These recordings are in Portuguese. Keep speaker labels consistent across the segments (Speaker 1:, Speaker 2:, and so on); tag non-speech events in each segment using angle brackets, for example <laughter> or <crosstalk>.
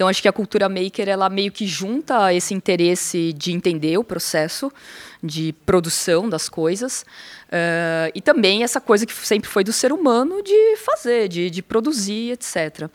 Speaker 1: Então acho que a cultura maker ela meio que junta esse interesse de entender o processo de produção das coisas uh, e também essa coisa que sempre foi do ser humano de fazer, de, de produzir, etc.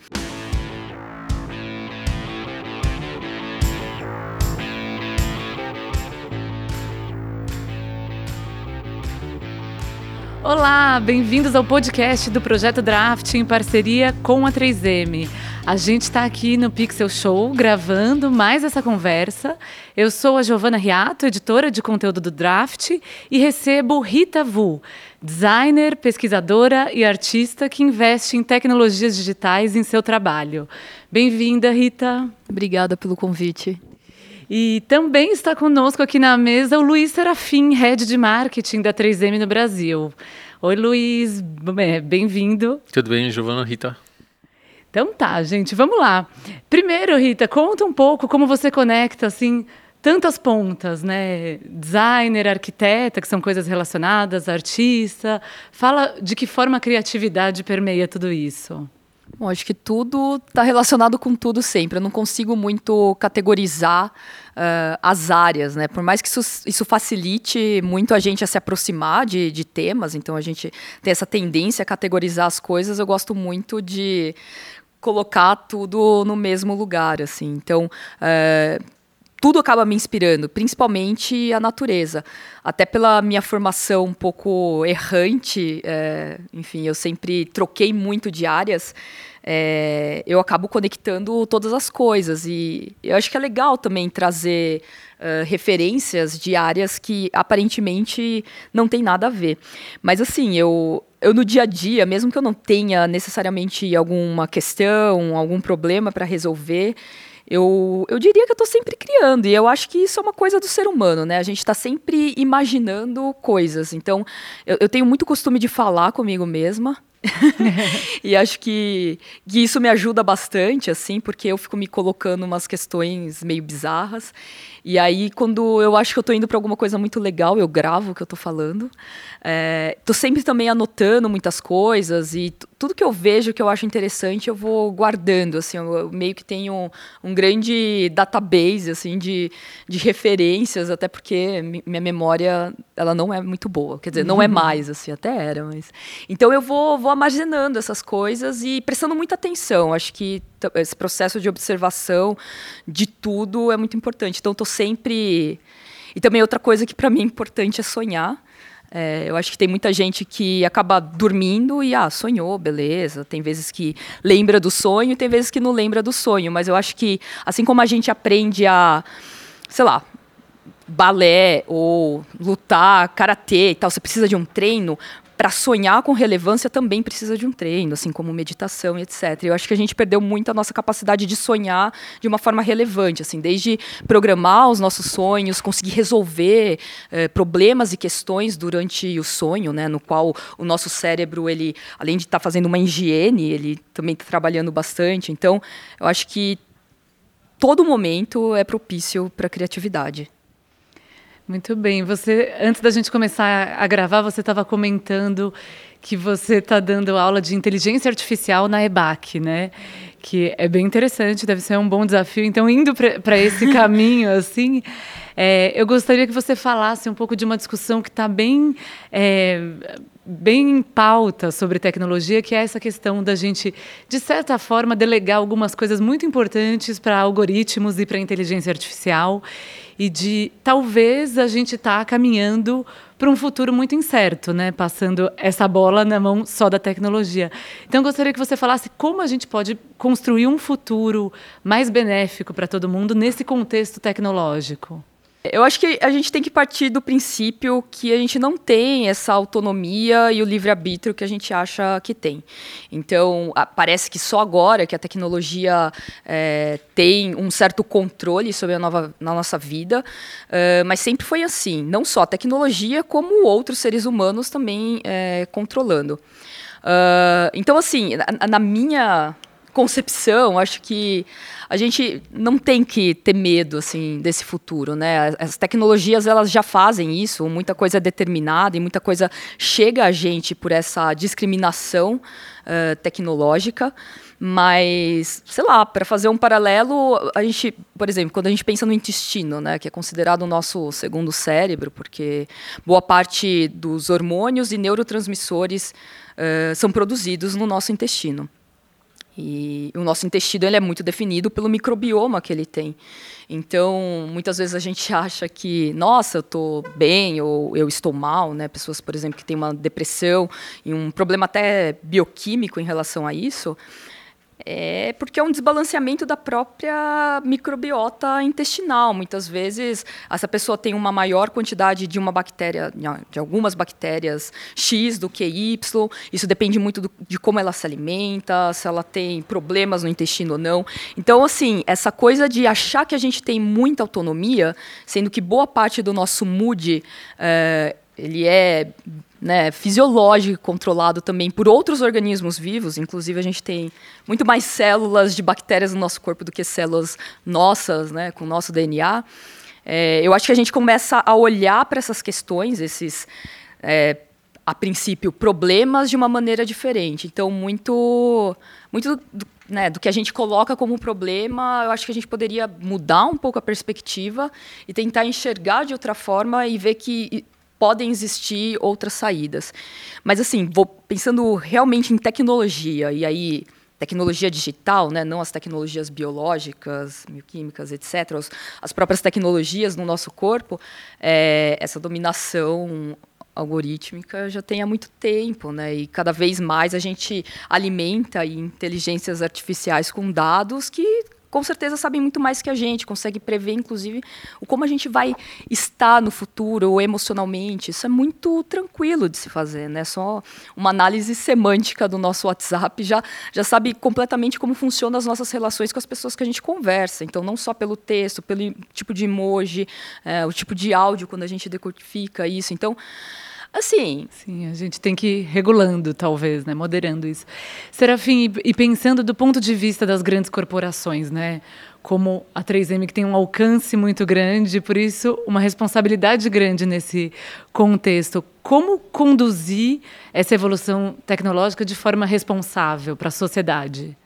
Speaker 2: Olá, bem-vindos ao podcast do Projeto Draft em parceria com a 3M. A gente está aqui no Pixel Show gravando mais essa conversa. Eu sou a Giovana Riato, editora de conteúdo do Draft, e recebo Rita Vu, designer, pesquisadora e artista que investe em tecnologias digitais em seu trabalho. Bem-vinda, Rita.
Speaker 1: Obrigada pelo convite.
Speaker 2: E também está conosco aqui na mesa o Luiz Serafim, head de marketing da 3M no Brasil. Oi, Luiz, é, bem-vindo.
Speaker 3: Tudo bem, Giovana, Rita?
Speaker 2: Então tá, gente, vamos lá. Primeiro, Rita, conta um pouco como você conecta assim tantas pontas, né? Designer, arquiteta, que são coisas relacionadas, artista. Fala de que forma a criatividade permeia tudo isso.
Speaker 1: Bom, acho que tudo está relacionado com tudo sempre. Eu não consigo muito categorizar uh, as áreas, né? Por mais que isso, isso, facilite muito a gente a se aproximar de, de, temas, então a gente tem essa tendência a categorizar as coisas, eu gosto muito de colocar tudo no mesmo lugar, assim. Então, uh, tudo acaba me inspirando, principalmente a natureza. Até pela minha formação um pouco errante, é, enfim, eu sempre troquei muito de áreas, é, eu acabo conectando todas as coisas. E eu acho que é legal também trazer uh, referências de áreas que aparentemente não tem nada a ver. Mas assim, eu, eu no dia a dia, mesmo que eu não tenha necessariamente alguma questão, algum problema para resolver, eu, eu diria que eu estou sempre criando, e eu acho que isso é uma coisa do ser humano, né? A gente está sempre imaginando coisas. Então, eu, eu tenho muito costume de falar comigo mesma, <laughs> e acho que, que isso me ajuda bastante, assim, porque eu fico me colocando umas questões meio bizarras. E aí, quando eu acho que eu estou indo para alguma coisa muito legal, eu gravo o que eu estou falando. Estou é, sempre também anotando muitas coisas e tudo que eu vejo que eu acho interessante, eu vou guardando. Assim, eu meio que tenho um, um grande database assim de, de referências, até porque minha memória ela não é muito boa. Quer dizer, não é uhum. mais, assim, até era, mas. Então eu vou, vou armazenando essas coisas e prestando muita atenção. Acho que esse processo de observação de tudo é muito importante. Então, estou sempre. E também outra coisa que para mim é importante é sonhar. É, eu acho que tem muita gente que acaba dormindo e, ah, sonhou, beleza. Tem vezes que lembra do sonho, tem vezes que não lembra do sonho. Mas eu acho que, assim como a gente aprende a, sei lá, balé ou lutar, karatê e tal, você precisa de um treino para sonhar com relevância também precisa de um treino, assim como meditação e etc. Eu acho que a gente perdeu muito a nossa capacidade de sonhar de uma forma relevante, assim, desde programar os nossos sonhos, conseguir resolver eh, problemas e questões durante o sonho, né, no qual o nosso cérebro, ele, além de estar tá fazendo uma higiene, ele também está trabalhando bastante. Então, eu acho que todo momento é propício para criatividade.
Speaker 2: Muito bem. Você, antes da gente começar a gravar, você estava comentando que você está dando aula de inteligência artificial na EBAC, né? Que é bem interessante, deve ser um bom desafio. Então, indo para esse <laughs> caminho, assim, é, eu gostaria que você falasse um pouco de uma discussão que está bem, é, bem em pauta sobre tecnologia, que é essa questão da gente, de certa forma, delegar algumas coisas muito importantes para algoritmos e para inteligência artificial e de talvez a gente estar tá caminhando para um futuro muito incerto, né? Passando essa bola na mão só da tecnologia. Então, gostaria que você falasse como a gente pode construir um futuro mais benéfico para todo mundo nesse contexto tecnológico.
Speaker 1: Eu acho que a gente tem que partir do princípio que a gente não tem essa autonomia e o livre-arbítrio que a gente acha que tem. Então, parece que só agora que a tecnologia é, tem um certo controle sobre a nova, na nossa vida, uh, mas sempre foi assim. Não só a tecnologia, como outros seres humanos também é, controlando. Uh, então, assim, na, na minha concepção, acho que a gente não tem que ter medo assim desse futuro, né? As tecnologias elas já fazem isso, muita coisa é determinada e muita coisa chega a gente por essa discriminação uh, tecnológica. Mas, sei lá, para fazer um paralelo, a gente, por exemplo, quando a gente pensa no intestino, né, que é considerado o nosso segundo cérebro, porque boa parte dos hormônios e neurotransmissores uh, são produzidos no nosso intestino. E o nosso intestino ele é muito definido pelo microbioma que ele tem. Então, muitas vezes a gente acha que, nossa, eu estou bem ou eu estou mal, né? Pessoas, por exemplo, que têm uma depressão e um problema até bioquímico em relação a isso, é porque é um desbalanceamento da própria microbiota intestinal. Muitas vezes, essa pessoa tem uma maior quantidade de uma bactéria, de algumas bactérias X do que Y. Isso depende muito do, de como ela se alimenta, se ela tem problemas no intestino ou não. Então, assim, essa coisa de achar que a gente tem muita autonomia, sendo que boa parte do nosso mood é, ele é né, fisiológico controlado também por outros organismos vivos. Inclusive, a gente tem muito mais células de bactérias no nosso corpo do que células nossas, né, com o nosso DNA. É, eu acho que a gente começa a olhar para essas questões, esses, é, a princípio, problemas de uma maneira diferente. Então, muito, muito do, né, do que a gente coloca como problema, eu acho que a gente poderia mudar um pouco a perspectiva e tentar enxergar de outra forma e ver que podem existir outras saídas. Mas assim, vou pensando realmente em tecnologia e aí tecnologia digital, né, não as tecnologias biológicas, bioquímicas, etc., as, as próprias tecnologias no nosso corpo, é, essa dominação algorítmica já tem há muito tempo, né? E cada vez mais a gente alimenta inteligências artificiais com dados que com certeza sabem muito mais que a gente, consegue prever, inclusive, o como a gente vai estar no futuro emocionalmente. Isso é muito tranquilo de se fazer, né? Só uma análise semântica do nosso WhatsApp já, já sabe completamente como funcionam as nossas relações com as pessoas que a gente conversa. Então, não só pelo texto, pelo tipo de emoji, é, o tipo de áudio quando a gente decodifica isso. Então, Assim.
Speaker 2: Sim, a gente tem que ir regulando, talvez, né? Moderando isso. Serafim, e, pensando do ponto de vista das grandes corporações, né? Como a 3M, que tem um alcance muito grande, por isso, uma responsabilidade grande nesse contexto. Como conduzir essa evolução tecnológica de forma responsável para a sociedade?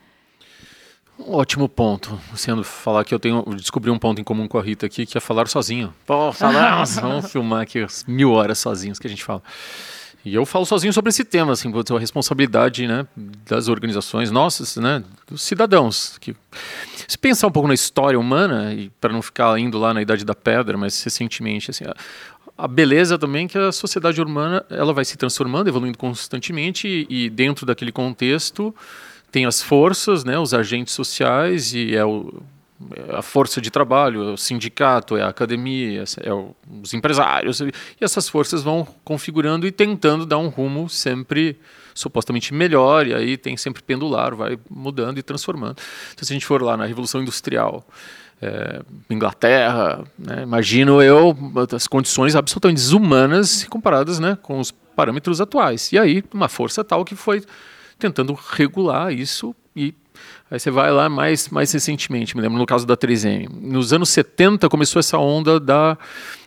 Speaker 3: Ótimo ponto. Sendo falar que eu tenho descobri um ponto em comum com a Rita aqui, que é falar sozinho. Pô, falar, <laughs> vamos filmar aqui mil horas sozinhos que a gente fala. E eu falo sozinho sobre esse tema, assim, a responsabilidade né, das organizações nossas, né, dos cidadãos. Que, se pensar um pouco na história humana, e para não ficar indo lá na Idade da Pedra, mas recentemente, assim, a, a beleza também é que a sociedade humana ela vai se transformando, evoluindo constantemente, e, e dentro daquele contexto tem as forças, né, os agentes sociais e é, o, é a força de trabalho, é o sindicato, é a academia, é o, os empresários e essas forças vão configurando e tentando dar um rumo sempre supostamente melhor e aí tem sempre pendular, vai mudando e transformando. Então se a gente for lá na Revolução Industrial é, Inglaterra, né, imagino eu as condições absolutamente desumanas comparadas né, com os parâmetros atuais. E aí uma força tal que foi tentando regular isso e aí você vai lá mais, mais recentemente, me lembro no caso da 3M. Nos anos 70 começou essa onda da,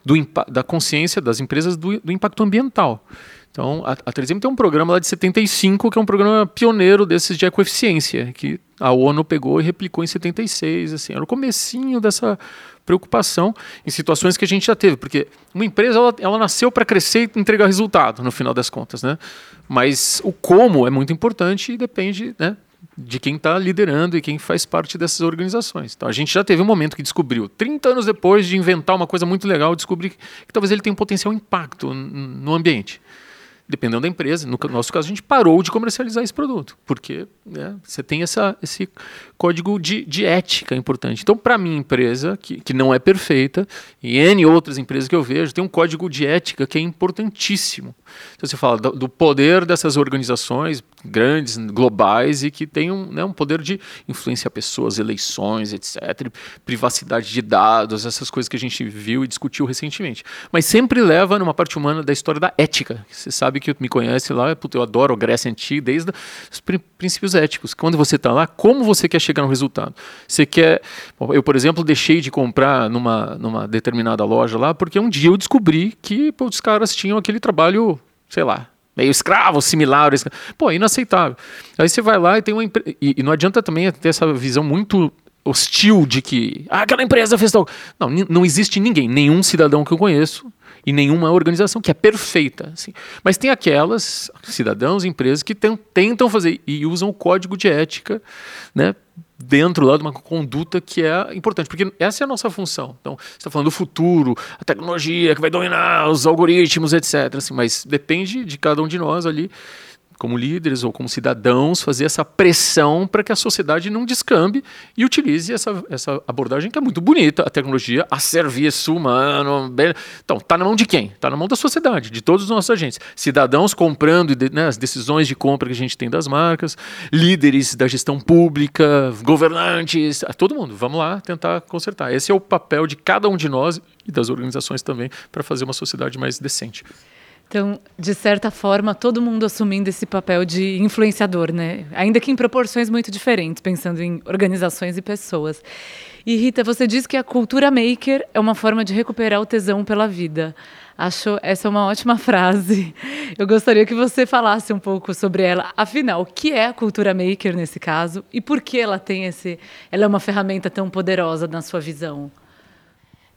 Speaker 3: do, da consciência das empresas do, do impacto ambiental. Então, a, a 3M tem um programa lá de 75, que é um programa pioneiro desses de ecoeficiência, que a ONU pegou e replicou em 76, assim, era o comecinho dessa preocupação em situações que a gente já teve, porque uma empresa ela, ela nasceu para crescer e entregar resultado, no final das contas, né? Mas o como é muito importante e depende, né? De quem está liderando e quem faz parte dessas organizações. Então a gente já teve um momento que descobriu, 30 anos depois de inventar uma coisa muito legal, descobrir que, que talvez ele tenha um potencial impacto no ambiente dependendo da empresa. No nosso caso, a gente parou de comercializar esse produto, porque né, você tem essa, esse código de, de ética importante. Então, para minha empresa, que, que não é perfeita, e N outras empresas que eu vejo, tem um código de ética que é importantíssimo. Então, você fala do, do poder dessas organizações grandes, globais, e que têm um, né, um poder de influenciar pessoas, eleições, etc., privacidade de dados, essas coisas que a gente viu e discutiu recentemente. Mas sempre leva numa parte humana da história da ética. Você sabe que me conhece lá, eu adoro Grécia Antiga, desde os princípios éticos. Quando você está lá, como você quer chegar no resultado? Você quer. Eu, por exemplo, deixei de comprar numa, numa determinada loja lá, porque um dia eu descobri que pô, os caras tinham aquele trabalho, sei lá, meio escravo, similar. Pô, inaceitável. Aí você vai lá e tem uma e, e não adianta também ter essa visão muito hostil de que ah, aquela empresa fez tal. Não, não existe ninguém, nenhum cidadão que eu conheço e nenhuma organização que é perfeita. Assim. Mas tem aquelas cidadãos, empresas que tentam fazer e usam o código de ética né, dentro lá de uma conduta que é importante, porque essa é a nossa função. Então, você está falando do futuro, a tecnologia que vai dominar os algoritmos, etc. Assim, mas depende de cada um de nós ali como líderes ou como cidadãos, fazer essa pressão para que a sociedade não descambe e utilize essa, essa abordagem que é muito bonita, a tecnologia a serviço humano. Bem... Então, está na mão de quem? Está na mão da sociedade, de todos os nossos agentes. Cidadãos comprando né, as decisões de compra que a gente tem das marcas, líderes da gestão pública, governantes, todo mundo. Vamos lá tentar consertar. Esse é o papel de cada um de nós e das organizações também para fazer uma sociedade mais decente.
Speaker 2: Então, de certa forma, todo mundo assumindo esse papel de influenciador, né? Ainda que em proporções muito diferentes, pensando em organizações e pessoas. E Rita, você disse que a cultura maker é uma forma de recuperar o tesão pela vida. Acho essa uma ótima <laughs> frase. Eu gostaria que você falasse um pouco sobre ela. Afinal, o que é a cultura maker nesse caso e por que ela tem esse, ela é uma ferramenta tão poderosa na sua visão?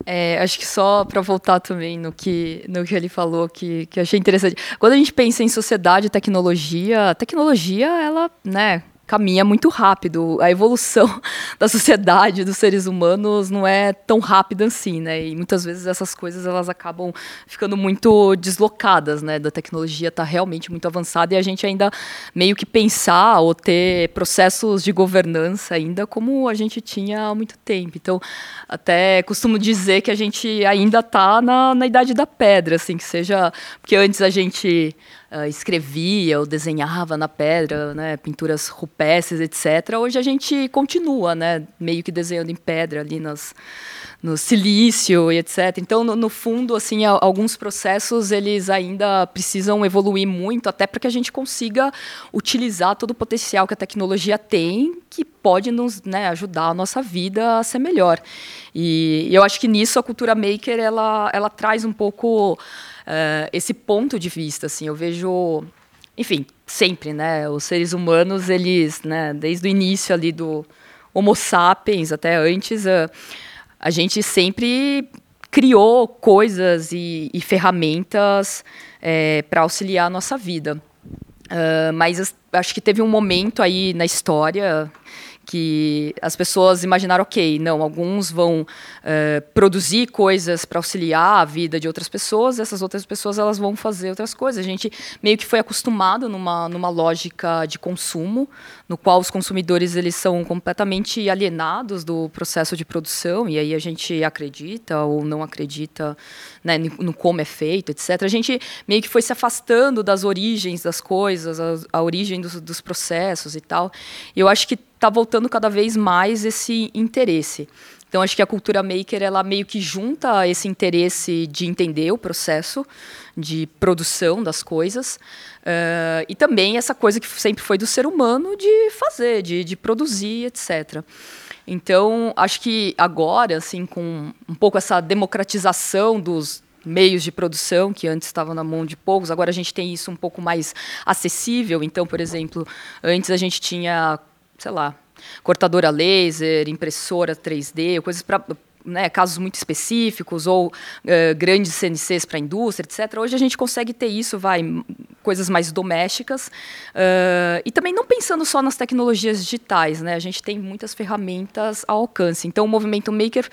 Speaker 1: É, acho que só para voltar também no que, no que ele falou, que, que achei interessante. Quando a gente pensa em sociedade tecnologia, a tecnologia, ela, né, caminha muito rápido. A evolução <laughs> da sociedade, dos seres humanos, não é tão rápida assim, né? E muitas vezes essas coisas elas acabam ficando muito deslocadas, né? Da tecnologia está realmente muito avançada e a gente ainda meio que pensar ou ter processos de governança ainda como a gente tinha há muito tempo. Então, até costumo dizer que a gente ainda está na, na idade da pedra, assim, que seja porque antes a gente uh, escrevia ou desenhava na pedra, né, pinturas rupestres, etc. Hoje a gente continua, né, meio que desenhando em pedra ali nas, no silício e etc. Então, no, no, fundo, assim, alguns processos eles ainda precisam evoluir muito, até para que a gente consiga utilizar todo o potencial que a tecnologia tem, que pode nos né, ajudar a nossa vida a ser melhor. E, e eu acho que nisso a cultura maker ela, ela traz um pouco uh, esse ponto de vista, assim, eu vejo, enfim, sempre, né, os seres humanos, eles, né, desde o início ali do Homo sapiens até antes, uh, a gente sempre criou coisas e, e ferramentas é, para auxiliar a nossa vida. Uh, mas acho que teve um momento aí na história que as pessoas imaginaram, ok, não, alguns vão uh, produzir coisas para auxiliar a vida de outras pessoas, essas outras pessoas elas vão fazer outras coisas. A gente meio que foi acostumado numa, numa lógica de consumo, no qual os consumidores eles são completamente alienados do processo de produção, e aí a gente acredita ou não acredita né, no como é feito, etc. A gente meio que foi se afastando das origens das coisas, a, a origem dos, dos processos e tal. E eu acho que está voltando cada vez mais esse interesse. Então acho que a cultura maker ela meio que junta esse interesse de entender o processo de produção das coisas uh, e também essa coisa que sempre foi do ser humano de fazer, de, de produzir, etc. Então acho que agora, assim, com um pouco essa democratização dos meios de produção que antes estavam na mão de poucos, agora a gente tem isso um pouco mais acessível. Então, por exemplo, antes a gente tinha sei lá, cortadora laser, impressora 3D, coisas para né, casos muito específicos ou uh, grandes CNCs para a indústria, etc. Hoje a gente consegue ter isso, vai, coisas mais domésticas uh, e também não pensando só nas tecnologias digitais, né? A gente tem muitas ferramentas ao alcance. Então o movimento maker,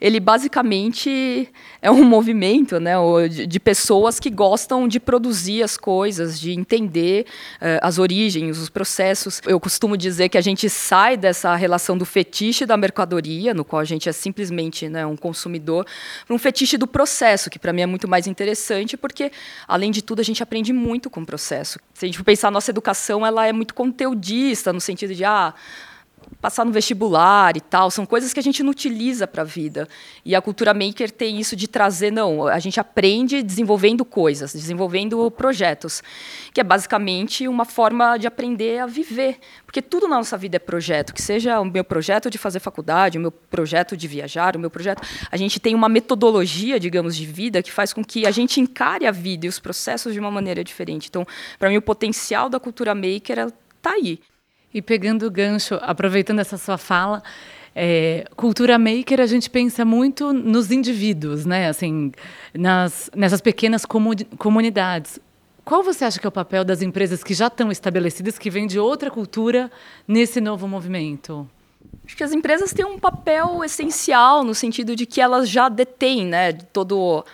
Speaker 1: ele basicamente é um <laughs> movimento, né, de, pessoas que gostam de produzir as coisas, de entender uh, as origens, os processos. Eu costumo dizer que a gente sai dessa relação do fetiche da mercadoria, no qual a gente é simplesmente né, um consumidor, para um fetiche do processo, que para mim é muito mais interessante, porque, além de tudo, a gente aprende muito com o processo. Se a gente pensar, a nossa educação ela é muito conteudista, no sentido de, ah, passar no vestibular e tal, são coisas que a gente não utiliza para a vida. E a cultura maker tem isso de trazer, não, a gente aprende desenvolvendo coisas, desenvolvendo projetos, que é basicamente uma forma de aprender a viver, porque tudo na nossa vida é projeto, que seja o meu projeto de fazer faculdade, o meu projeto de viajar, o meu projeto, a gente tem uma metodologia, digamos, de vida que faz com que a gente encare a vida e os processos de uma maneira diferente. Então, para mim o potencial da cultura maker está aí.
Speaker 2: E pegando o gancho, aproveitando essa sua fala, é, cultura maker a gente pensa muito nos indivíduos, né? Assim, nas, nessas pequenas comunidades. Qual você acha que é o papel das empresas que já estão estabelecidas, que vêm de outra cultura, nesse novo movimento?
Speaker 1: Acho que as empresas têm um papel essencial no sentido de que elas já detêm, né, todo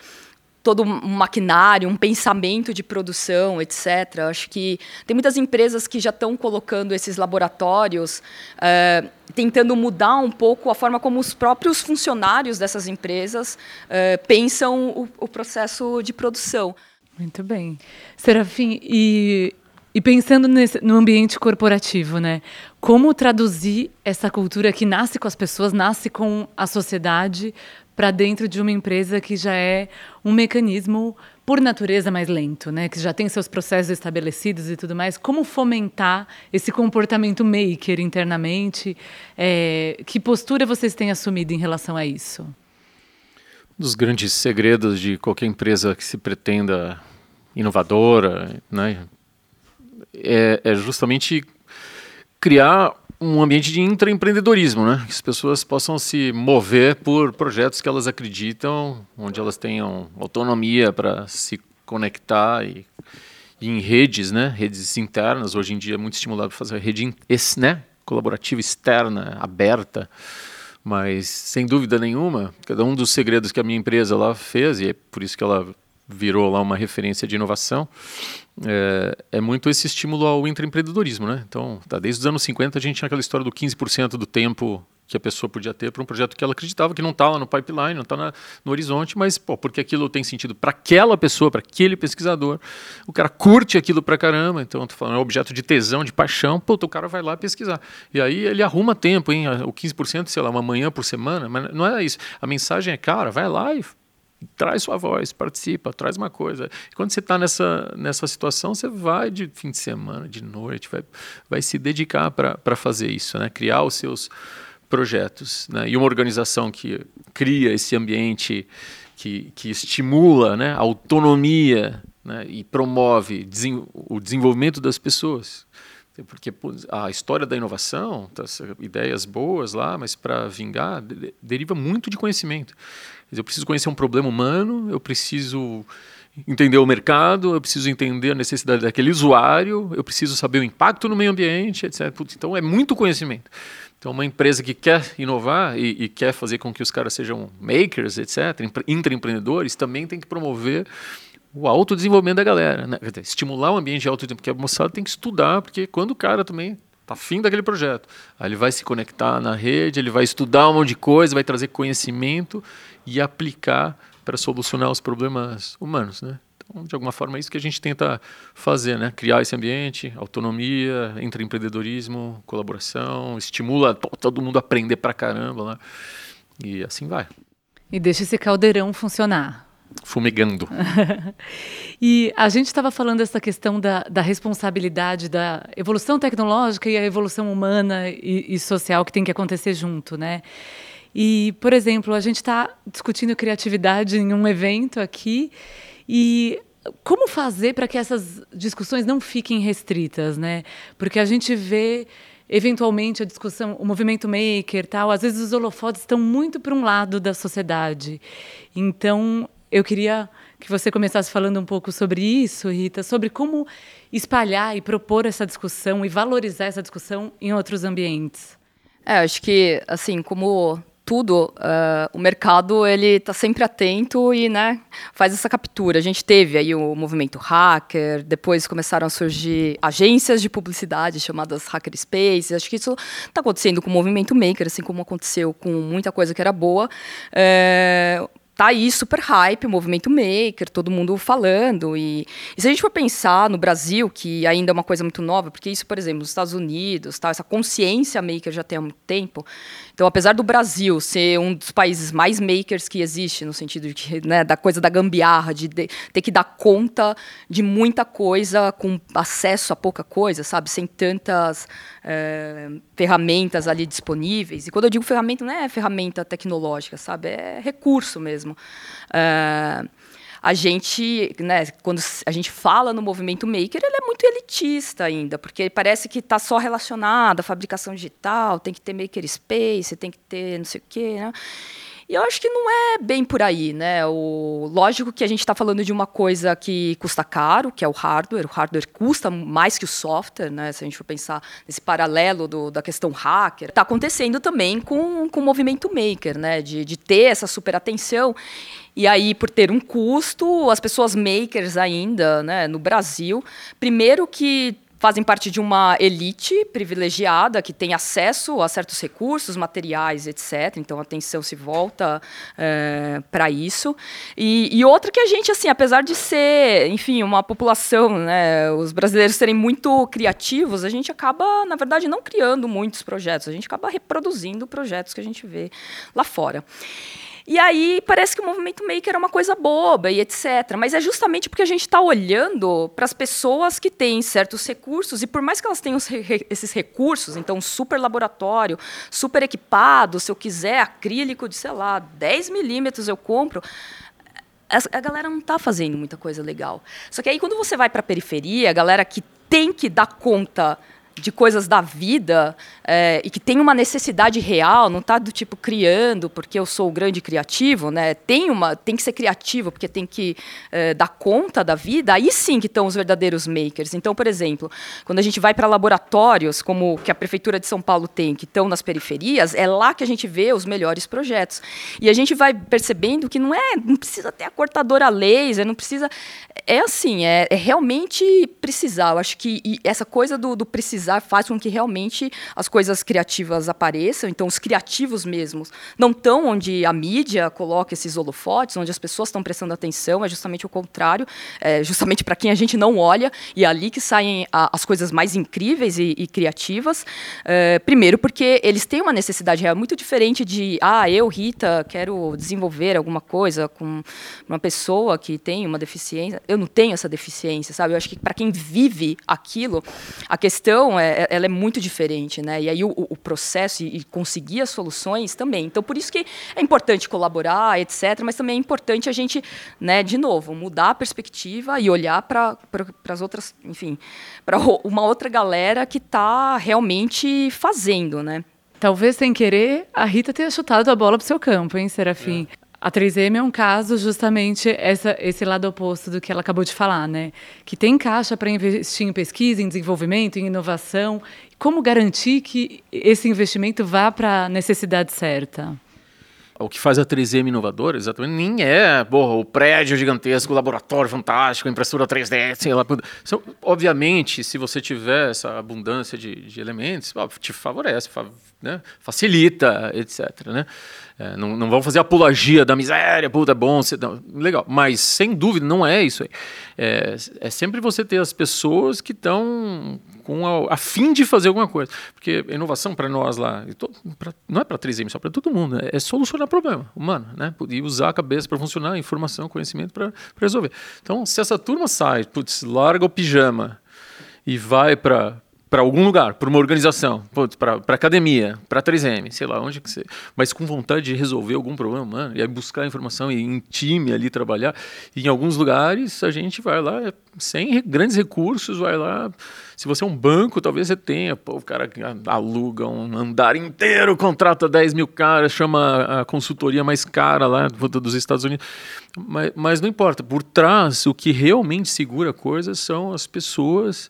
Speaker 1: todo um maquinário, um pensamento de produção, etc. Acho que tem muitas empresas que já estão colocando esses laboratórios, uh, tentando mudar um pouco a forma como os próprios funcionários dessas empresas uh, pensam o, o, processo de produção.
Speaker 2: Muito bem. Serafim, e, e pensando nesse, no ambiente corporativo, né? Como traduzir essa cultura que nasce com as pessoas, nasce com a sociedade, para dentro de uma empresa que já é um mecanismo por natureza mais lento, né? Que já tem seus processos estabelecidos e tudo mais. Como fomentar esse comportamento maker internamente? É, que postura vocês têm assumido em relação a isso?
Speaker 3: Um dos grandes segredos de qualquer empresa que se pretenda inovadora, né? É, é justamente criar um ambiente de intraempreendedorismo, né? Que as pessoas possam se mover por projetos que elas acreditam, onde elas tenham autonomia para se conectar e, e, em redes, né? Redes internas. Hoje em dia é muito estimulado para fazer rede né? colaborativa externa, aberta. Mas, sem dúvida nenhuma, cada um dos segredos que a minha empresa lá fez, e é por isso que ela virou lá uma referência de inovação, é, é, muito esse estímulo ao intraempreendedorismo. Né? Então, tá, desde os anos 50 a gente tinha aquela história do 15% do tempo que a pessoa podia ter para um projeto que ela acreditava que não está lá no pipeline, não está no horizonte, mas pô, porque aquilo tem sentido para aquela pessoa, para aquele pesquisador, o cara curte aquilo para caramba, então tô falando, é objeto de tesão, de paixão, pô, o cara vai lá pesquisar. E aí ele arruma tempo, hein? O 15%, sei lá, uma manhã por semana, mas não é isso. A mensagem é, cara, vai lá e traz sua voz, participa, traz uma coisa. E quando você está nessa, nessa situação, você vai de fim de semana, de noite, vai, vai se dedicar para fazer isso, né? criar os seus projetos. Né? E uma organização que cria esse ambiente que, que estimula né, a autonomia né, e promove o desenvolvimento das pessoas. Porque a história da inovação, das ideias boas lá, mas para vingar, deriva muito de conhecimento. Eu preciso conhecer um problema humano, eu preciso entender o mercado, eu preciso entender a necessidade daquele usuário, eu preciso saber o impacto no meio ambiente, etc. Então é muito conhecimento. Então uma empresa que quer inovar e, e quer fazer com que os caras sejam makers, etc., intraempreendedores, também tem que promover o autodesenvolvimento da galera, né? estimular o ambiente de autodesenvolvimento, porque a moçada tem que estudar, porque quando o cara também Está afim daquele projeto. Aí ele vai se conectar na rede, ele vai estudar um monte de coisa, vai trazer conhecimento e aplicar para solucionar os problemas humanos, né? Então, de alguma forma, é isso que a gente tenta fazer, né? Criar esse ambiente, autonomia, entre empreendedorismo, colaboração, estimula todo mundo a aprender para caramba lá. E assim vai.
Speaker 2: E deixa esse caldeirão funcionar
Speaker 3: fumegando. <laughs>
Speaker 2: e a gente estava falando dessa questão da, da, responsabilidade da evolução tecnológica e a evolução humana e, e social que tem que acontecer junto, né? E, por exemplo, a gente está discutindo criatividade em um evento aqui e como fazer para que essas discussões não fiquem restritas, né? Porque a gente vê eventualmente a discussão, o movimento maker, tal, às vezes os holofotes estão muito para um lado da sociedade. Então, eu queria que você começasse falando um pouco sobre isso, Rita, sobre como espalhar e propor essa discussão e valorizar essa discussão em outros ambientes.
Speaker 1: É, acho que, assim, como tudo, uh, o mercado ele está sempre atento e né, faz essa captura. A gente teve aí o movimento hacker, depois começaram a surgir agências de publicidade chamadas hackerspace. Acho que isso está acontecendo com o movimento maker, assim como aconteceu com muita coisa que era boa. É, tá aí super hype, movimento maker, todo mundo falando. E, e, se a gente for pensar no Brasil, que ainda é uma coisa muito nova, porque isso, por exemplo, nos Estados Unidos, tá, essa consciência maker já tem há muito tempo. Então, apesar do Brasil ser um dos países mais makers que existe, no sentido de, né, da coisa da gambiarra, de, de, ter que dar conta de muita coisa com acesso a pouca coisa, sabe? Sem tantas é, ferramentas ali disponíveis. E quando eu digo ferramenta, não é ferramenta tecnológica, sabe? É recurso mesmo. É, a gente, né, quando a gente fala no movimento maker, ele é muito elitista ainda, porque parece que está só relacionado à fabricação digital, tem que ter maker space, tem que ter não sei o quê, né? E eu acho que não é bem por aí, né? O, lógico que a gente está falando de uma coisa que custa caro, que é o hardware. O hardware custa mais que o software, né? Se a gente for pensar nesse paralelo do, da questão hacker. Está acontecendo também com, com o movimento maker, né? De, de ter essa super atenção. E aí, por ter um custo, as pessoas makers ainda, né, no Brasil, primeiro que fazem parte de uma elite privilegiada que tem acesso a certos recursos, materiais, etc. Então a atenção se volta é, para isso. E, e, outra que a gente, assim, apesar de ser, enfim, uma população, né, os brasileiros serem muito criativos, a gente acaba, na verdade, não criando muitos projetos. A gente acaba reproduzindo projetos que a gente vê lá fora. E aí parece que o movimento maker é uma coisa boba e etc. Mas é justamente porque a gente está olhando para as pessoas que têm certos recursos, e por mais que elas tenham esses recursos, então super laboratório, super equipado, se eu quiser acrílico de, sei lá, 10 milímetros eu compro a galera não está fazendo muita coisa legal. Só que aí quando você vai para a periferia, a galera que tem que dar conta de coisas da vida é, e que tem uma necessidade real, não está do tipo criando porque eu sou o grande criativo, né? Tem uma, tem que ser criativo porque tem que é, dar conta da vida. Aí sim que estão os verdadeiros makers. Então, por exemplo, quando a gente vai para laboratórios como que a prefeitura de São Paulo tem, que estão nas periferias, é lá que a gente vê os melhores projetos. E a gente vai percebendo que não é, não precisa ter a cortadora laser, não precisa, é assim, é, é realmente precisar. Eu acho que essa coisa do, do precisar pesquisar faz com que realmente as coisas criativas apareçam. Então, os criativos mesmos não estão onde a mídia coloca esses holofotes, onde as pessoas estão prestando atenção, é justamente o contrário, é justamente para quem a gente não olha, e é ali que saem a, as coisas mais incríveis e, e criativas. É, primeiro, porque eles têm uma necessidade real muito diferente de, ah, eu, Rita, quero desenvolver alguma coisa com uma pessoa que tem uma deficiência. Eu não tenho essa deficiência, sabe? Eu acho que para quem vive aquilo, a questão é, é, ela é muito diferente, né? E aí o, o processo e, e, conseguir as soluções também. Então, por isso que é importante colaborar, etc. Mas também é importante a gente, né, de novo, mudar a perspectiva e olhar para pra, as outras, enfim, para uma outra galera que está realmente fazendo, né?
Speaker 2: Talvez sem querer, a Rita tenha chutado a bola para o seu campo, hein, Serafim? É. A 3M é um caso justamente essa, esse lado oposto do que ela acabou de falar, né? Que tem caixa para investir em pesquisa, em desenvolvimento, em inovação. Como garantir que esse investimento vá para a necessidade certa?
Speaker 3: O que faz a 3M inovadora, exatamente, nem é porra, o prédio gigantesco, o laboratório fantástico, a impressora 3D, sei lá. Obviamente, se você tiver essa abundância de, de elementos, te favorece, né? facilita, etc. Né? É, não, não vão fazer apologia da miséria, puta, é bom, não, legal. Mas, sem dúvida, não é isso aí. É, é sempre você ter as pessoas que estão com a, a, fim de fazer alguma coisa. Porque inovação para nós lá, pra, não é para 3M, só para todo mundo, é, é, solucionar problema humano, né? E usar a cabeça para funcionar, informação, conhecimento para resolver. Então, se essa turma sai, putz, larga o pijama e vai para para algum lugar, para uma organização, para academia, para 3M, sei lá, onde que você. Mas com vontade de resolver algum problema, mano, e aí buscar informação e em time ali trabalhar. E em alguns lugares a gente vai lá sem grandes recursos, vai lá. Se você é um banco, talvez você tenha. Pô, o cara aluga um andar inteiro, contrata 10 mil caras, chama a consultoria mais cara lá dos Estados Unidos. Mas, mas não importa. Por trás, o que realmente segura a coisa são as pessoas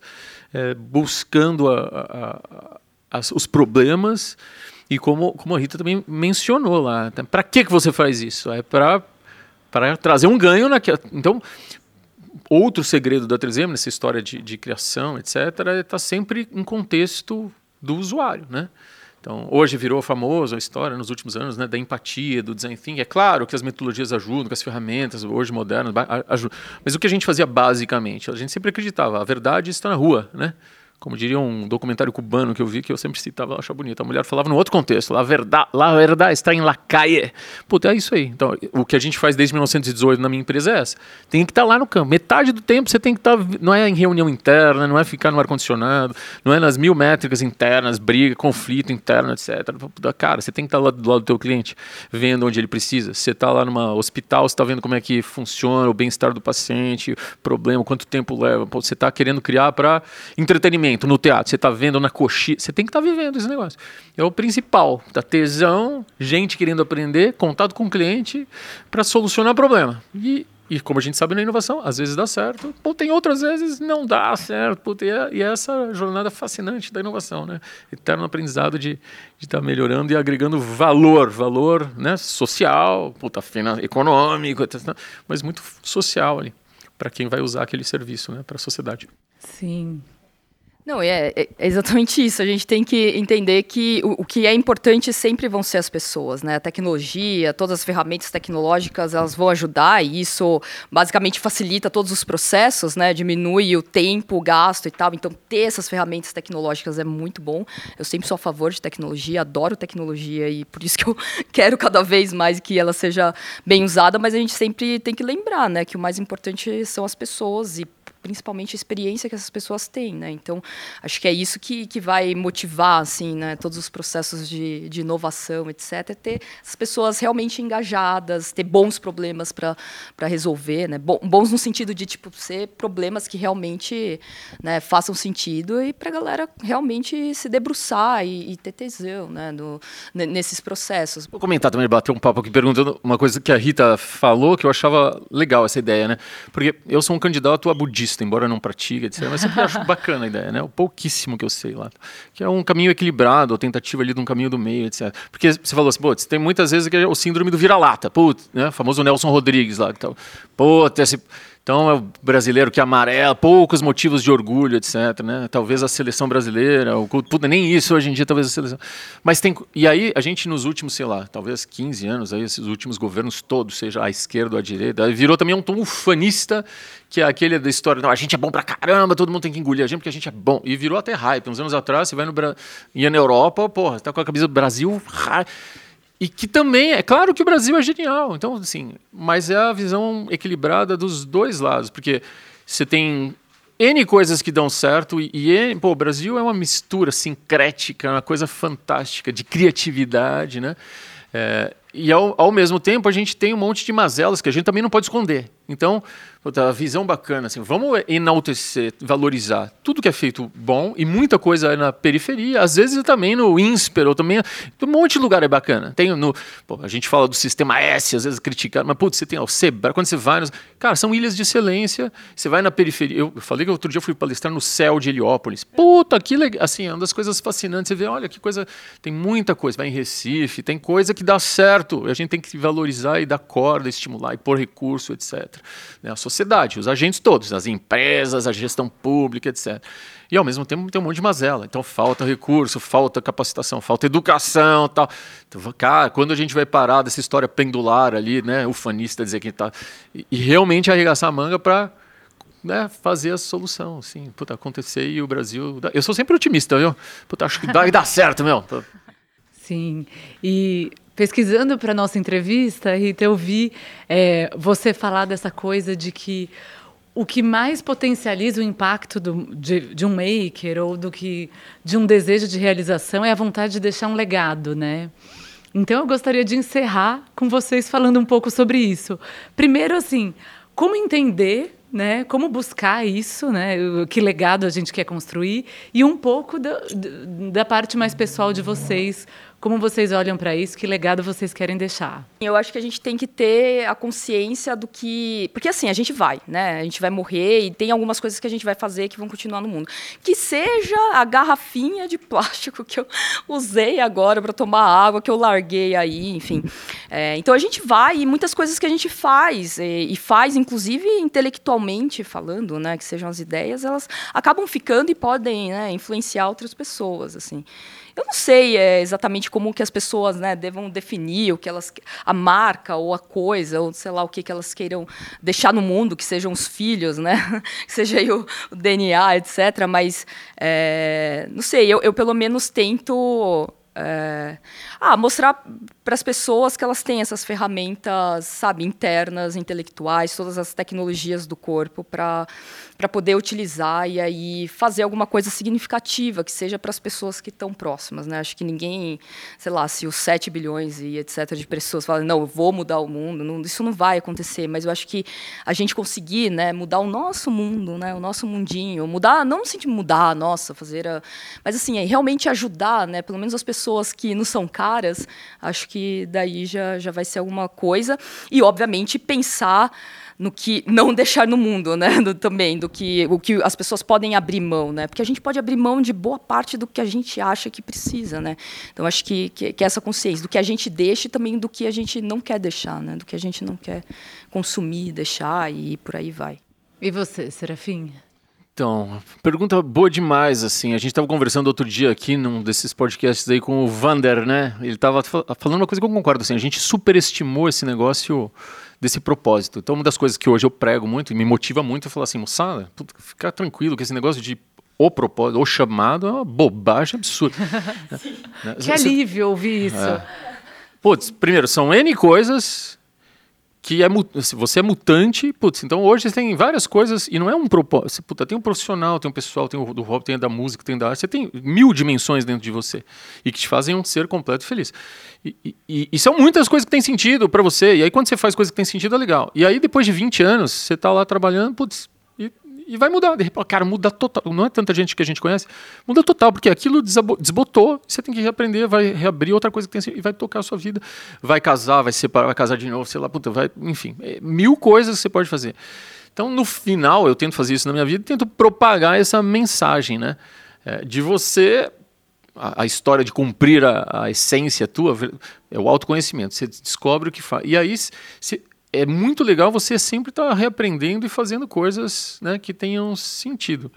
Speaker 3: é, buscando a, a, a, os problemas e como, como a Rita também mencionou lá, tá, para que, que você faz isso? É para trazer um ganho naquela. Então, outro segredo da 3M, nessa história de, de criação, etc., está sempre em contexto do usuário, né? Então, hoje virou famoso a história nos últimos anos, né, da empatia, do design thinking. É claro que as metodologias ajudam, que as ferramentas hoje modernas ajudam. Mas o que a gente fazia basicamente, a gente sempre acreditava, a verdade está na rua, né? Como diria um documentário cubano que eu vi, que eu sempre citava, eu achava bonito. A mulher falava no outro contexto, la verdade, la verdade está em la calle. Puta, é isso aí. Então, o que a gente faz desde 1918 na minha empresa é essa. Tem que estar tá lá no campo. Metade do tempo você tem que estar, tá, não é em reunião interna, não é ficar no ar-condicionado, não é nas mil métricas internas, briga, conflito interno, etc. Puta, cara, você tem que estar tá lá do lado do teu cliente, vendo onde ele precisa. Você está lá numa hospital, você está vendo como é que funciona o bem-estar do paciente, problema, quanto tempo leva. Você está querendo criar para entretenimento no teatro, você está vendo na coxinha, você tem que estar tá vivendo esse negócio. É o principal, da tesão, gente querendo aprender, contato com o cliente para solucionar problema. E, e como a gente sabe na inovação, às vezes dá certo, pô, tem outras vezes não dá certo. E, é, e é essa jornada fascinante da inovação, né? Eterno aprendizado de estar tá melhorando e agregando valor, valor né, social, puta, econômico, mas muito social ali, para quem vai usar aquele serviço né, para a sociedade.
Speaker 2: Sim,
Speaker 1: não, é, é, exatamente isso. A gente tem que entender que o, o, que é importante sempre vão ser as pessoas, né? A tecnologia, todas as ferramentas tecnológicas, elas vão ajudar e isso basicamente facilita todos os processos, né? Diminui o tempo, o gasto e tal. Então, ter essas ferramentas tecnológicas é muito bom. Eu sempre sou a favor de tecnologia, adoro tecnologia e por isso que eu <laughs> quero cada vez mais que ela seja bem usada, mas a gente sempre tem que lembrar, né? Que o mais importante são as pessoas e principalmente a experiência que essas pessoas têm, né? Então, acho que é isso que, que vai motivar, assim, né? Todos os processos de, de inovação, etc. É ter as pessoas realmente engajadas, ter bons problemas para resolver, né? Bons no sentido de, tipo, ser problemas que realmente né, façam sentido e para a galera realmente se debruçar e, e ter tesão, né? No, nesses processos.
Speaker 3: Vou comentar também, bater um papo aqui perguntando uma coisa que a Rita falou que eu achava legal essa ideia, né? Porque eu sou um candidato a budista budista, embora não pratique, etc. Mas sempre acho bacana a ideia, né? O pouquíssimo que eu sei lá. Que é um caminho equilibrado, a tentativa ali de um caminho do meio, etc. Porque você falou assim, putz, tem muitas vezes que é o síndrome do vira-lata, putz, né? O famoso Nelson Rodrigues lá. Então, putz, esse então, é o brasileiro que amarela, poucos motivos de orgulho, etc. Né? Talvez a seleção brasileira, o, nem isso hoje em dia, talvez a seleção. Mas tem. E aí, a gente nos últimos, sei lá, talvez 15 anos, aí, esses últimos governos todos, seja à esquerda ou à direita, virou também um tom ufanista, que é aquele da história, não, a gente é bom pra caramba, todo mundo tem que engolir a gente porque a gente é bom. E virou até hype. Uns anos atrás, você vai no ia na Europa, porra, tá com a camisa do Brasil. Hype. E que também, é claro que o Brasil é genial, então, assim, mas é a visão equilibrada dos dois lados, porque você tem N coisas que dão certo e, e pô, o Brasil é uma mistura sincrética, uma coisa fantástica de criatividade, né? É, e ao, ao mesmo tempo a gente tem um monte de mazelas que a gente também não pode esconder. Então, a visão bacana, assim, vamos enaltecer, valorizar tudo que é feito bom e muita coisa é na periferia, às vezes também no INSPER, ou também um monte de lugar é bacana. Tem no, pô, a gente fala do sistema S, às vezes criticado, mas putz, você tem o Sebra, quando você vai, nos, cara, são ilhas de excelência, você vai na periferia, eu falei que outro dia eu fui palestrar no céu de Heliópolis, puta, que legal, assim, é uma das coisas fascinantes, você vê, olha que coisa, tem muita coisa, vai em Recife, tem coisa que dá certo, a gente tem que valorizar e dar corda, estimular e pôr recurso, etc. Né, a sociedade, os agentes todos, as empresas, a gestão pública, etc. E ao mesmo tempo tem um monte de mazela. Então falta recurso, falta capacitação, falta educação, tal. Então, cara, quando a gente vai parar dessa história pendular ali, né, ufanista dizer que está e, e realmente arregaçar a manga para né, fazer a solução, assim, puta, acontecer e o Brasil. Eu sou sempre otimista, viu? Puta, acho que vai dar certo, meu.
Speaker 2: Sim. E pesquisando para nossa entrevista, Rita, eu vi é, você falar dessa coisa de que o que mais potencializa o impacto do, de, de, um maker ou do que de um desejo de realização é a vontade de deixar um legado, né? Então eu gostaria de encerrar com vocês falando um pouco sobre isso. Primeiro, assim, como entender né? Como buscar isso, né? Que legado a gente quer construir e um pouco da, da parte mais pessoal de vocês como vocês olham para isso? Que legado vocês querem deixar?
Speaker 1: Eu acho que a gente tem que ter a consciência do que. Porque assim, a gente vai, né? A gente vai morrer e tem algumas coisas que a gente vai fazer que vão continuar no mundo. Que seja a garrafinha de plástico que eu usei agora para tomar água, que eu larguei aí, enfim. É, então a gente vai e muitas coisas que a gente faz, e, e faz, inclusive intelectualmente falando, né? Que sejam as ideias, elas acabam ficando e podem né, influenciar outras pessoas, assim. Eu não sei é, exatamente como que as pessoas né, devam definir o que elas a marca ou a coisa ou sei lá o que, que elas queiram deixar no mundo que sejam os filhos né <laughs> que seja o, o, DNA etc mas é, não sei eu, eu pelo menos tento é, ah, mostrar para as pessoas que elas têm essas ferramentas, sabe, internas, intelectuais, todas as tecnologias do corpo para poder utilizar e aí fazer alguma coisa significativa que seja para as pessoas que estão próximas, né? Acho que ninguém, sei lá, se os 7 bilhões e etc de pessoas falam, não, eu vou mudar o mundo, não, isso não vai acontecer, mas eu acho que a gente conseguir, né, mudar o nosso mundo, né, o nosso mundinho, mudar, não no sentido mudar, nossa, fazer a, mas assim, é realmente ajudar, né, pelo menos as pessoas que não são caras, acho que daí já já vai ser alguma coisa e obviamente pensar no que não <laughs> deixar no mundo, né? Do, também, do que o que as pessoas podem abrir mão, né? Porque a gente pode abrir mão de boa parte do que a gente acha que precisa, né? Então acho que, que, que essa consciência do que a gente deixa e também do que a gente não quer deixar, né? Do que a gente não quer consumir, deixar e por aí vai.
Speaker 2: E você, Serafim?
Speaker 3: Então, pergunta boa demais, assim. A gente estava conversando outro dia aqui num desses podcasts aí com o Vander, né? Ele estava falando uma coisa que eu concordo, assim. A gente superestimou esse negócio desse propósito. Então, uma das coisas que hoje eu prego muito e me motiva muito é falar assim, moçada, ficar tranquilo que esse negócio de o propósito, o chamado é uma bobagem absurda.
Speaker 2: né? <laughs> Que alívio ouvir isso. É.
Speaker 3: Putz, primeiro, são N coisas que é, você é mutante, putz, então hoje tem várias coisas e não é um propósito. Puta, tem um profissional, tem um pessoal, tem o do rock, tem a da música, tem da arte, você tem mil dimensões dentro de você e que te fazem um ser completo e feliz. E, e, e são muitas coisas que têm sentido para você. E aí quando você faz coisas que têm sentido é legal. E aí depois de 20 anos, você está lá trabalhando, putz, e vai mudar. De repente, cara, muda total. Não é tanta gente que a gente conhece, muda total, porque aquilo desbotou, você tem que reaprender, vai reabrir outra coisa que tem e vai tocar a sua vida. Vai casar, vai separar, vai casar de novo, sei lá, puta, vai, enfim, é, mil coisas você pode fazer. Então, no final, eu tento fazer isso na minha vida, tento propagar essa mensagem, né? É, de você a, a, história de cumprir a, a, essência tua é o autoconhecimento. Você descobre o que faz. E aí, se, é muito legal você sempre estar tá reaprendendo e fazendo coisas né, que tenham sentido.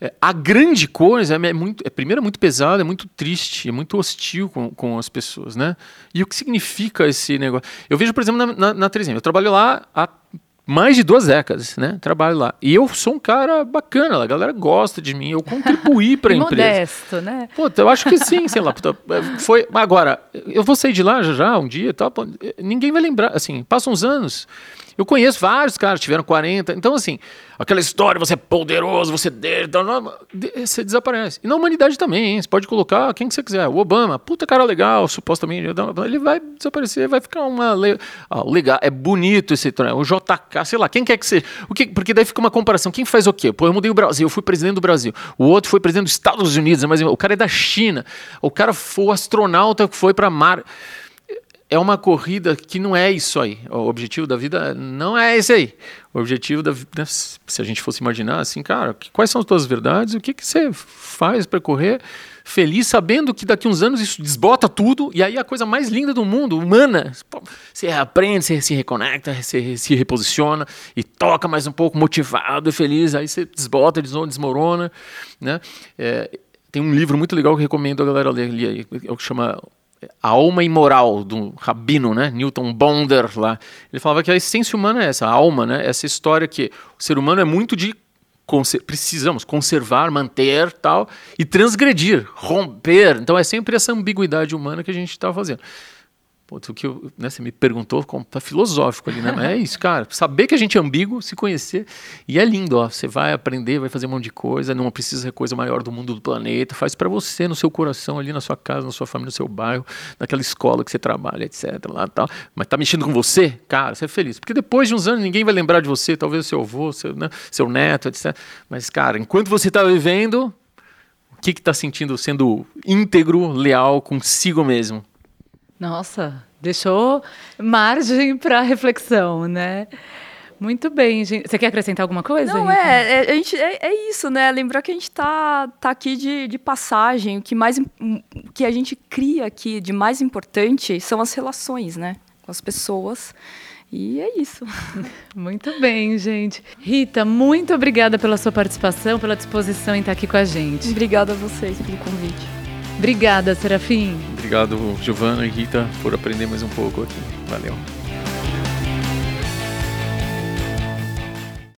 Speaker 3: É, a grande coisa é, é muito, é, primeiro, é muito pesada, é muito triste, é muito hostil com, com as pessoas, né? E o que significa esse negócio? Eu vejo, por exemplo, na, na, na 3M, eu trabalho lá há mais de duas décadas, né? Trabalho lá. E eu sou um cara bacana, a galera gosta de mim, eu contribuí para a <laughs> empresa.
Speaker 2: Modesto, né?
Speaker 3: Puta, eu acho que sim, sei lá. Puta, foi, agora, eu vou sair de lá já já, um dia e tal. Ninguém vai lembrar, assim, passam uns anos. Eu conheço vários caras, tiveram 40. Então, assim, aquela história, você é poderoso, você dele, você desaparece. E na humanidade também, hein? Você pode colocar quem que você quiser. O Obama, puta cara legal, supostamente. Ele vai desaparecer, vai ficar uma. Ah, legal, é bonito esse o JK, sei lá, quem quer que seja. O que, porque daí fica uma comparação. Quem faz o quê? Pô, eu mudei o Brasil, eu fui presidente do Brasil. O outro foi presidente dos Estados Unidos, mas o cara é da China. O cara foi o astronauta que foi para Mar é uma corrida que não é isso aí. O objetivo da vida não é esse aí. O objetivo da vida, se a gente fosse imaginar assim, cara, quais são as tuas verdades? O que, que você faz para correr feliz, sabendo que daqui uns anos isso desbota tudo e aí a coisa mais linda do mundo, humana, você aprende, você se reconecta, você se reposiciona e toca mais um pouco motivado e feliz, aí você desbota, desmorona, né? É, tem um livro muito legal que recomendo a galera ler, é o que chama a alma imoral do rabino, né, Newton Bonder lá. Ele falava que a essência humana é essa, a alma, né, essa história que o ser humano é muito de precisamos conservar, manter, tal, e transgredir, romper. Então é sempre essa ambiguidade humana que a gente está fazendo. O que eu, né, você me perguntou, tá filosófico ali, né? Mas é isso, cara. Saber que a gente é ambíguo, se conhecer. E é lindo, ó. Você vai aprender, vai fazer um monte de coisa, não precisa ser coisa maior do mundo do planeta. Faz para você, no seu coração, ali na sua casa, na sua família, no seu bairro, naquela escola que você trabalha, etc. Lá, tal. Mas tá mexendo com você, cara, você é feliz. Porque depois de uns anos ninguém vai lembrar de você, talvez seu avô, seu, né, seu neto, etc. Mas, cara, enquanto você tá vivendo, o que que tá sentindo sendo íntegro, leal consigo mesmo?
Speaker 2: Nossa, deixou margem para reflexão, né? Muito bem, gente. Você quer acrescentar alguma coisa?
Speaker 1: Não, é, é, a gente, é, é, isso, né? Lembrar que a gente está tá aqui de, de passagem. O que, mais, que a gente cria aqui de mais importante são as relações, né? Com as pessoas. E é isso. <laughs>
Speaker 2: Muito bem, gente. Rita, muito obrigada pela sua participação, pela disposição em estar aqui com a gente.
Speaker 1: Obrigada a vocês pelo convite.
Speaker 2: Obrigada, Serafim.
Speaker 3: Obrigado, Giovana e Rita, por aprender mais um pouco aqui. Valeu.